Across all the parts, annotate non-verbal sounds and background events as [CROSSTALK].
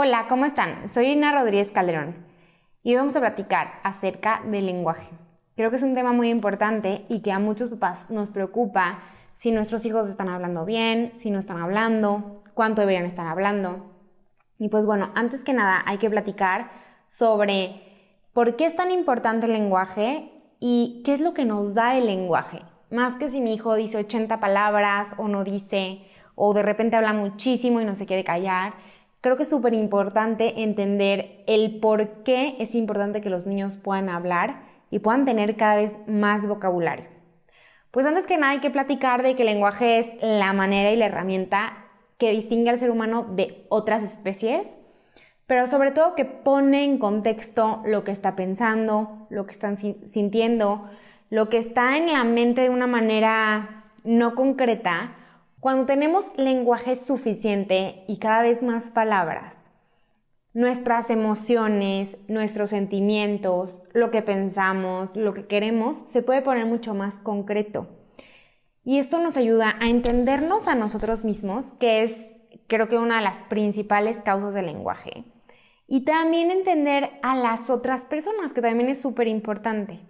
Hola, ¿cómo están? Soy Ina Rodríguez Calderón y vamos a platicar acerca del lenguaje. Creo que es un tema muy importante y que a muchos papás nos preocupa si nuestros hijos están hablando bien, si no están hablando, cuánto deberían estar hablando. Y pues bueno, antes que nada hay que platicar sobre por qué es tan importante el lenguaje y qué es lo que nos da el lenguaje. Más que si mi hijo dice 80 palabras o no dice, o de repente habla muchísimo y no se quiere callar Creo que es súper importante entender el por qué es importante que los niños puedan hablar y puedan tener cada vez más vocabulario. Pues antes que nada hay que platicar de que el lenguaje es la manera y la herramienta que distingue al ser humano de otras especies, pero sobre todo que pone en contexto lo que está pensando, lo que están sintiendo, lo que está en la mente de una manera no concreta cuando tenemos lenguaje suficiente y cada vez más palabras, nuestras emociones, nuestros sentimientos, lo que pensamos, lo que queremos, se puede poner mucho más concreto. Y esto nos ayuda a entendernos a nosotros mismos, que es creo que una de las principales causas del lenguaje. Y también entender a las otras personas, que también es súper importante.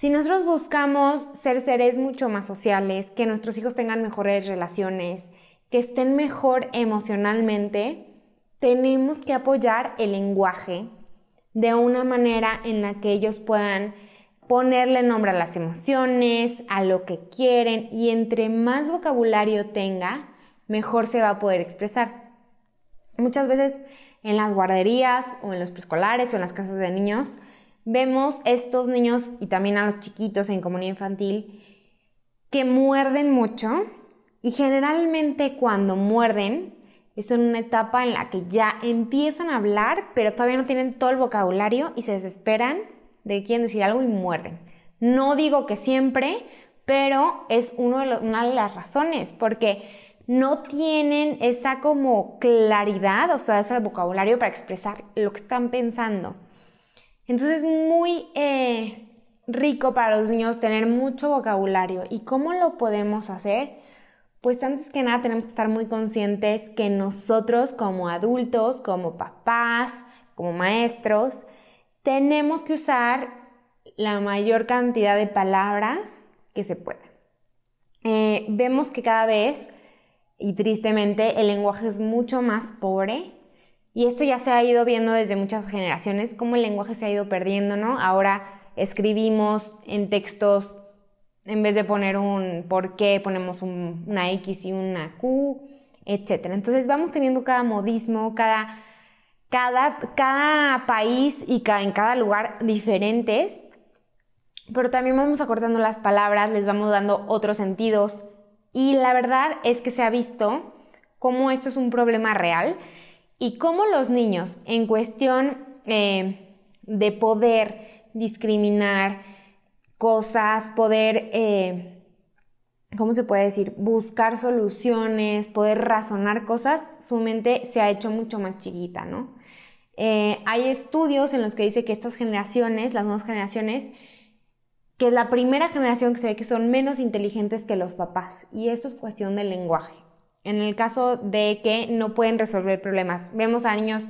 Si nosotros buscamos ser seres mucho más sociales, que nuestros hijos tengan mejores relaciones, que estén mejor emocionalmente, tenemos que apoyar el lenguaje de una manera en la que ellos puedan ponerle nombre a las emociones, a lo que quieren y entre más vocabulario tenga, mejor se va a poder expresar. Muchas veces en las guarderías o en los preescolares o en las casas de niños vemos estos niños y también a los chiquitos en comunidad infantil que muerden mucho y generalmente cuando muerden es una etapa en la que ya empiezan a hablar pero todavía no tienen todo el vocabulario y se desesperan de que quieren decir algo y muerden. No digo que siempre, pero es uno de una de las razones porque no tienen esa como claridad, o sea, ese vocabulario para expresar lo que están pensando. Entonces es muy eh, rico para los niños tener mucho vocabulario. ¿Y cómo lo podemos hacer? Pues antes que nada tenemos que estar muy conscientes que nosotros como adultos, como papás, como maestros, tenemos que usar la mayor cantidad de palabras que se pueda. Eh, vemos que cada vez, y tristemente, el lenguaje es mucho más pobre y esto ya se ha ido viendo desde muchas generaciones, cómo el lenguaje se ha ido perdiendo, ¿no? Ahora escribimos en textos, en vez de poner un por qué, ponemos una X y una Q, etc. Entonces vamos teniendo cada modismo, cada, cada, cada país y cada, en cada lugar diferentes, pero también vamos acortando las palabras, les vamos dando otros sentidos. Y la verdad es que se ha visto cómo esto es un problema real y cómo los niños, en cuestión eh, de poder discriminar cosas, poder, eh, ¿cómo se puede decir? Buscar soluciones, poder razonar cosas, su mente se ha hecho mucho más chiquita, ¿no? Eh, hay estudios en los que dice que estas generaciones, las nuevas generaciones, que es la primera generación que se ve que son menos inteligentes que los papás. Y esto es cuestión del lenguaje en el caso de que no pueden resolver problemas. Vemos a niños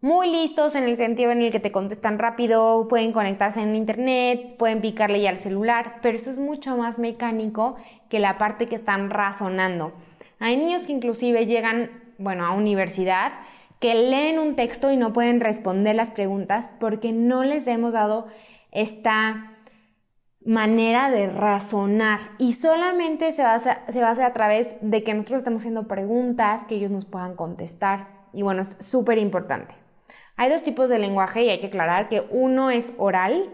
muy listos en el sentido en el que te contestan rápido, pueden conectarse en internet, pueden picarle ya al celular, pero eso es mucho más mecánico que la parte que están razonando. Hay niños que inclusive llegan, bueno, a universidad, que leen un texto y no pueden responder las preguntas porque no les hemos dado esta manera de razonar y solamente se va, a se va a hacer a través de que nosotros estemos haciendo preguntas que ellos nos puedan contestar. Y bueno, es súper importante. Hay dos tipos de lenguaje y hay que aclarar que uno es oral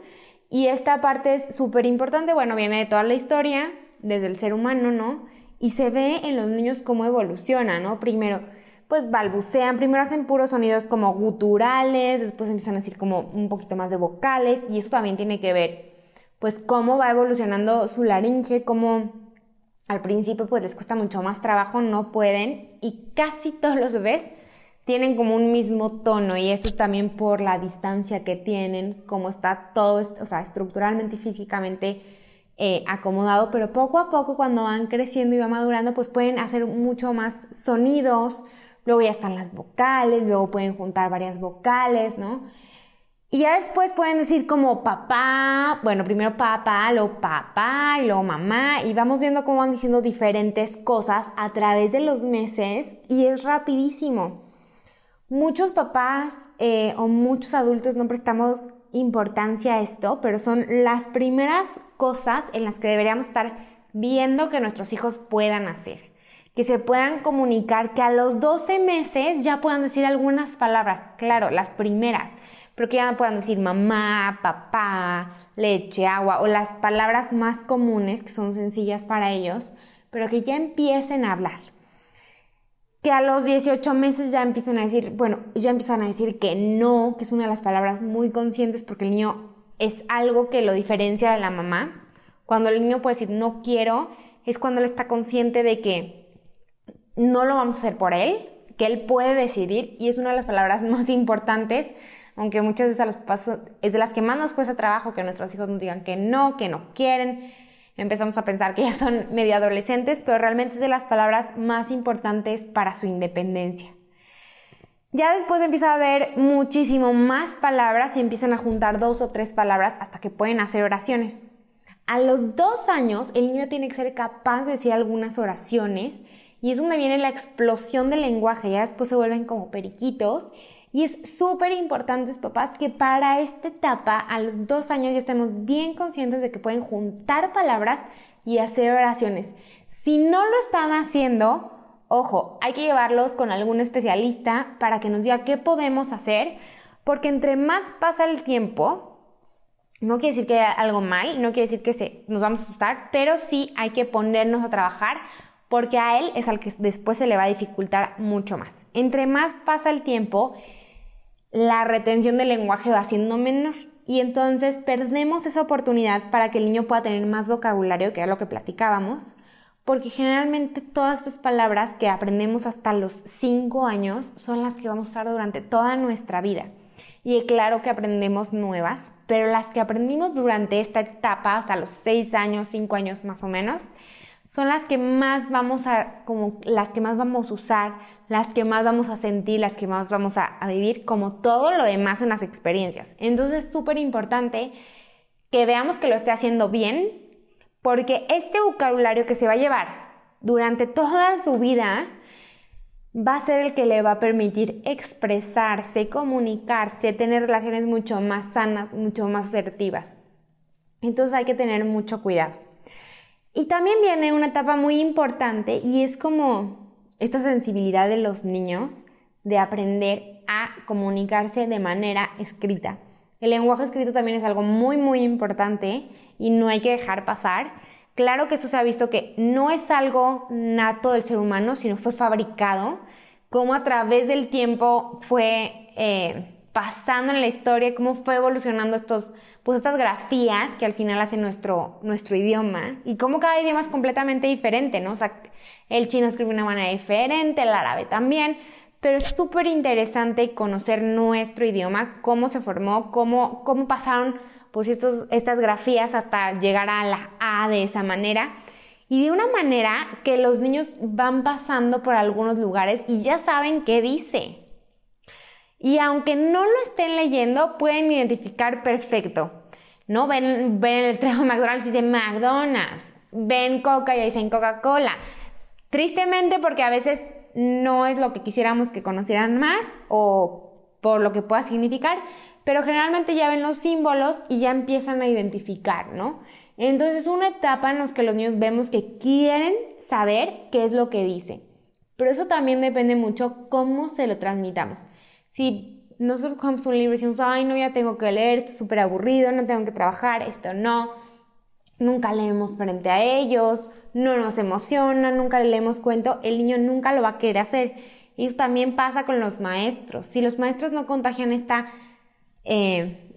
y esta parte es súper importante. Bueno, viene de toda la historia, desde el ser humano, ¿no? Y se ve en los niños cómo evoluciona, ¿no? Primero, pues balbucean, primero hacen puros sonidos como guturales, después empiezan a decir como un poquito más de vocales y eso también tiene que ver pues cómo va evolucionando su laringe, cómo al principio pues les cuesta mucho más trabajo, no pueden y casi todos los bebés tienen como un mismo tono y eso también por la distancia que tienen, cómo está todo, o sea, estructuralmente y físicamente eh, acomodado, pero poco a poco cuando van creciendo y van madurando, pues pueden hacer mucho más sonidos, luego ya están las vocales, luego pueden juntar varias vocales, ¿no? Y ya después pueden decir como papá, bueno, primero papá, luego papá y luego mamá, y vamos viendo cómo van diciendo diferentes cosas a través de los meses y es rapidísimo. Muchos papás eh, o muchos adultos no prestamos importancia a esto, pero son las primeras cosas en las que deberíamos estar viendo que nuestros hijos puedan hacer. Que se puedan comunicar, que a los 12 meses ya puedan decir algunas palabras, claro, las primeras pero que ya puedan decir mamá, papá, leche, agua o las palabras más comunes que son sencillas para ellos, pero que ya empiecen a hablar. Que a los 18 meses ya empiecen a decir, bueno, ya empiezan a decir que no, que es una de las palabras muy conscientes porque el niño es algo que lo diferencia de la mamá. Cuando el niño puede decir no quiero, es cuando él está consciente de que no lo vamos a hacer por él, que él puede decidir y es una de las palabras [LAUGHS] más importantes aunque muchas veces a los es de las que más nos cuesta trabajo que nuestros hijos nos digan que no, que no quieren. Empezamos a pensar que ya son [LAUGHS] medio adolescentes, pero realmente es de las palabras más importantes para su independencia. Ya después empieza a haber muchísimo más palabras y empiezan a juntar dos o tres palabras hasta que pueden hacer oraciones. A los dos años el niño tiene que ser capaz de decir algunas oraciones y es donde viene la explosión del lenguaje. Ya después se vuelven como periquitos y es súper importante, papás, que para esta etapa, a los dos años, ya estemos bien conscientes de que pueden juntar palabras y hacer oraciones. Si no lo están haciendo, ojo, hay que llevarlos con algún especialista para que nos diga qué podemos hacer, porque entre más pasa el tiempo, no quiere decir que haya algo mal, no quiere decir que se, nos vamos a asustar, pero sí hay que ponernos a trabajar porque a él es al que después se le va a dificultar mucho más. Entre más pasa el tiempo, la retención del lenguaje va siendo menor. Y entonces perdemos esa oportunidad para que el niño pueda tener más vocabulario, que era lo que platicábamos, porque generalmente todas estas palabras que aprendemos hasta los 5 años son las que vamos a usar durante toda nuestra vida. Y claro que aprendemos nuevas, pero las que aprendimos durante esta etapa, hasta los 6 años, 5 años más o menos, son las que más vamos a, como las que más vamos a usar, las que más vamos a sentir, las que más vamos a, vivir, como todo lo demás en las experiencias. Entonces es súper importante que veamos que lo esté haciendo bien, porque este vocabulario que se va a llevar durante toda su vida va a ser el que le va a permitir expresarse, comunicarse, tener relaciones mucho más sanas, mucho más asertivas. Entonces hay que tener mucho cuidado. Y también viene una etapa muy importante y es como esta sensibilidad de los niños de aprender a comunicarse de manera escrita. El lenguaje escrito también es algo muy muy importante y no hay que dejar pasar. Claro que esto se ha visto que no es algo nato del ser humano, sino fue fabricado, como a través del tiempo fue eh, pasando en la historia, cómo fue evolucionando estos pues estas grafías que al final hacen nuestro, nuestro idioma y como cada idioma es completamente diferente, ¿no? O sea, el chino escribe de una manera diferente, el árabe también, pero es súper interesante conocer nuestro idioma, cómo se formó, cómo, cómo pasaron pues estos, estas grafías hasta llegar a la A de esa manera. Y de una manera que los niños van pasando por algunos lugares y ya saben qué dice. Y aunque no lo estén leyendo, pueden identificar perfecto. ¿No? Ven, el trago [LAUGHS] McDonald's y dicen McDonald's. Ven Coca y dicen Coca-Cola. Tristemente porque a veces no es lo que quisiéramos que conocieran más o por lo que pueda significar, pero generalmente ya ven los símbolos y ya empiezan a identificar, ¿no? Entonces es una etapa en la que los niños vemos que quieren saber qué es lo que dice. Pero eso también depende mucho cómo se lo transmitamos. Si nosotros cogemos un libro y decimos, ay, no, ya tengo que leer, esto es súper aburrido, no tengo que trabajar, esto no. Nunca leemos frente a ellos, no nos emociona, nunca le leemos cuento, el niño nunca lo va a querer hacer. Y eso también pasa con los maestros. Si los maestros no contagian esta eh,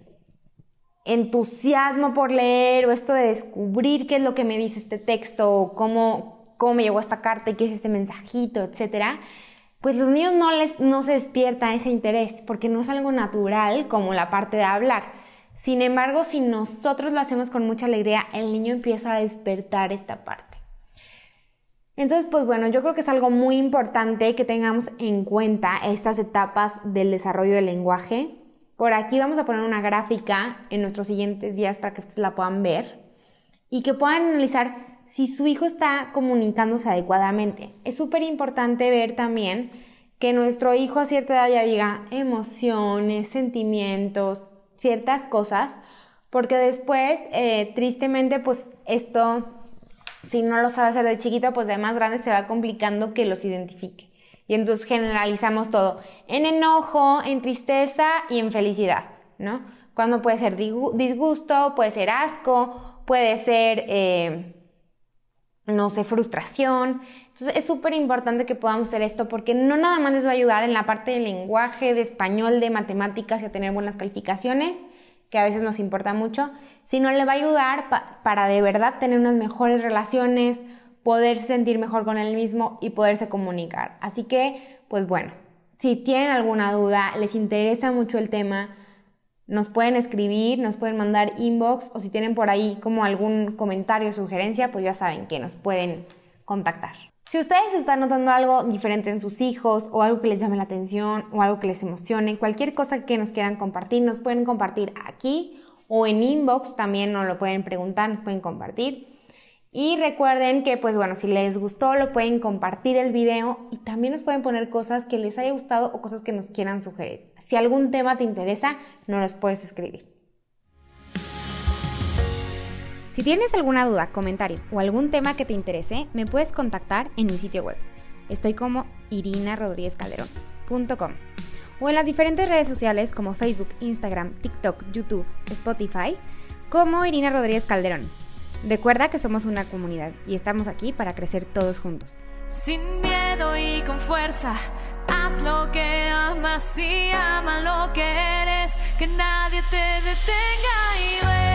entusiasmo por leer o esto de descubrir qué es lo que me dice este texto o cómo, cómo me llegó esta carta y qué es este mensajito, etcétera, pues los niños no, les, no se despierta ese interés porque no es algo natural como la parte de hablar. Sin embargo, si nosotros lo hacemos con mucha alegría, el niño empieza a despertar esta parte. Entonces, pues bueno, yo creo que es algo muy importante que tengamos en cuenta estas etapas del desarrollo del lenguaje. Por aquí vamos a poner una gráfica en nuestros siguientes días para que ustedes la puedan ver y que puedan analizar si su hijo está comunicándose adecuadamente. Es súper importante ver también que nuestro hijo a cierta edad ya diga emociones, sentimientos, ciertas cosas, porque después, eh, tristemente, pues esto, si no lo sabe hacer de chiquito, pues de más grande se va complicando que los identifique. Y entonces generalizamos todo en enojo, en tristeza y en felicidad, ¿no? Cuando puede ser disgusto, puede ser asco, puede ser... Eh, no sé, frustración. Entonces es súper importante que podamos hacer esto porque no nada más les va a ayudar en la parte del lenguaje, de español, de matemáticas y a tener buenas calificaciones, que a veces nos importa mucho, sino le va a ayudar para de verdad tener unas mejores relaciones, poderse sentir mejor con él mismo y poderse comunicar. Así que, pues bueno, si tienen alguna duda, les interesa mucho el tema, nos pueden escribir, nos pueden mandar inbox o si tienen por ahí como algún comentario o sugerencia, pues ya saben que nos pueden contactar. Si ustedes están notando algo diferente en sus hijos o algo que les llame la atención o algo que les emocione, cualquier cosa que nos quieran compartir, nos pueden compartir aquí o en inbox también nos lo pueden preguntar, nos pueden compartir. Y recuerden que, pues bueno, si les gustó, lo pueden compartir el video y también nos pueden poner cosas que les haya gustado o cosas que nos quieran sugerir. Si algún tema te interesa, nos los puedes escribir. Si tienes alguna duda, comentario o algún tema que te interese, me puedes contactar en mi sitio web. Estoy como irinarodríguezcalderón.com o en las diferentes redes sociales como Facebook, Instagram, TikTok, YouTube, Spotify, como Irina Rodríguez Calderón. Recuerda que somos una comunidad y estamos aquí para crecer todos juntos. Sin miedo y con fuerza, haz lo que amas y ama lo que eres, que nadie te detenga y ve.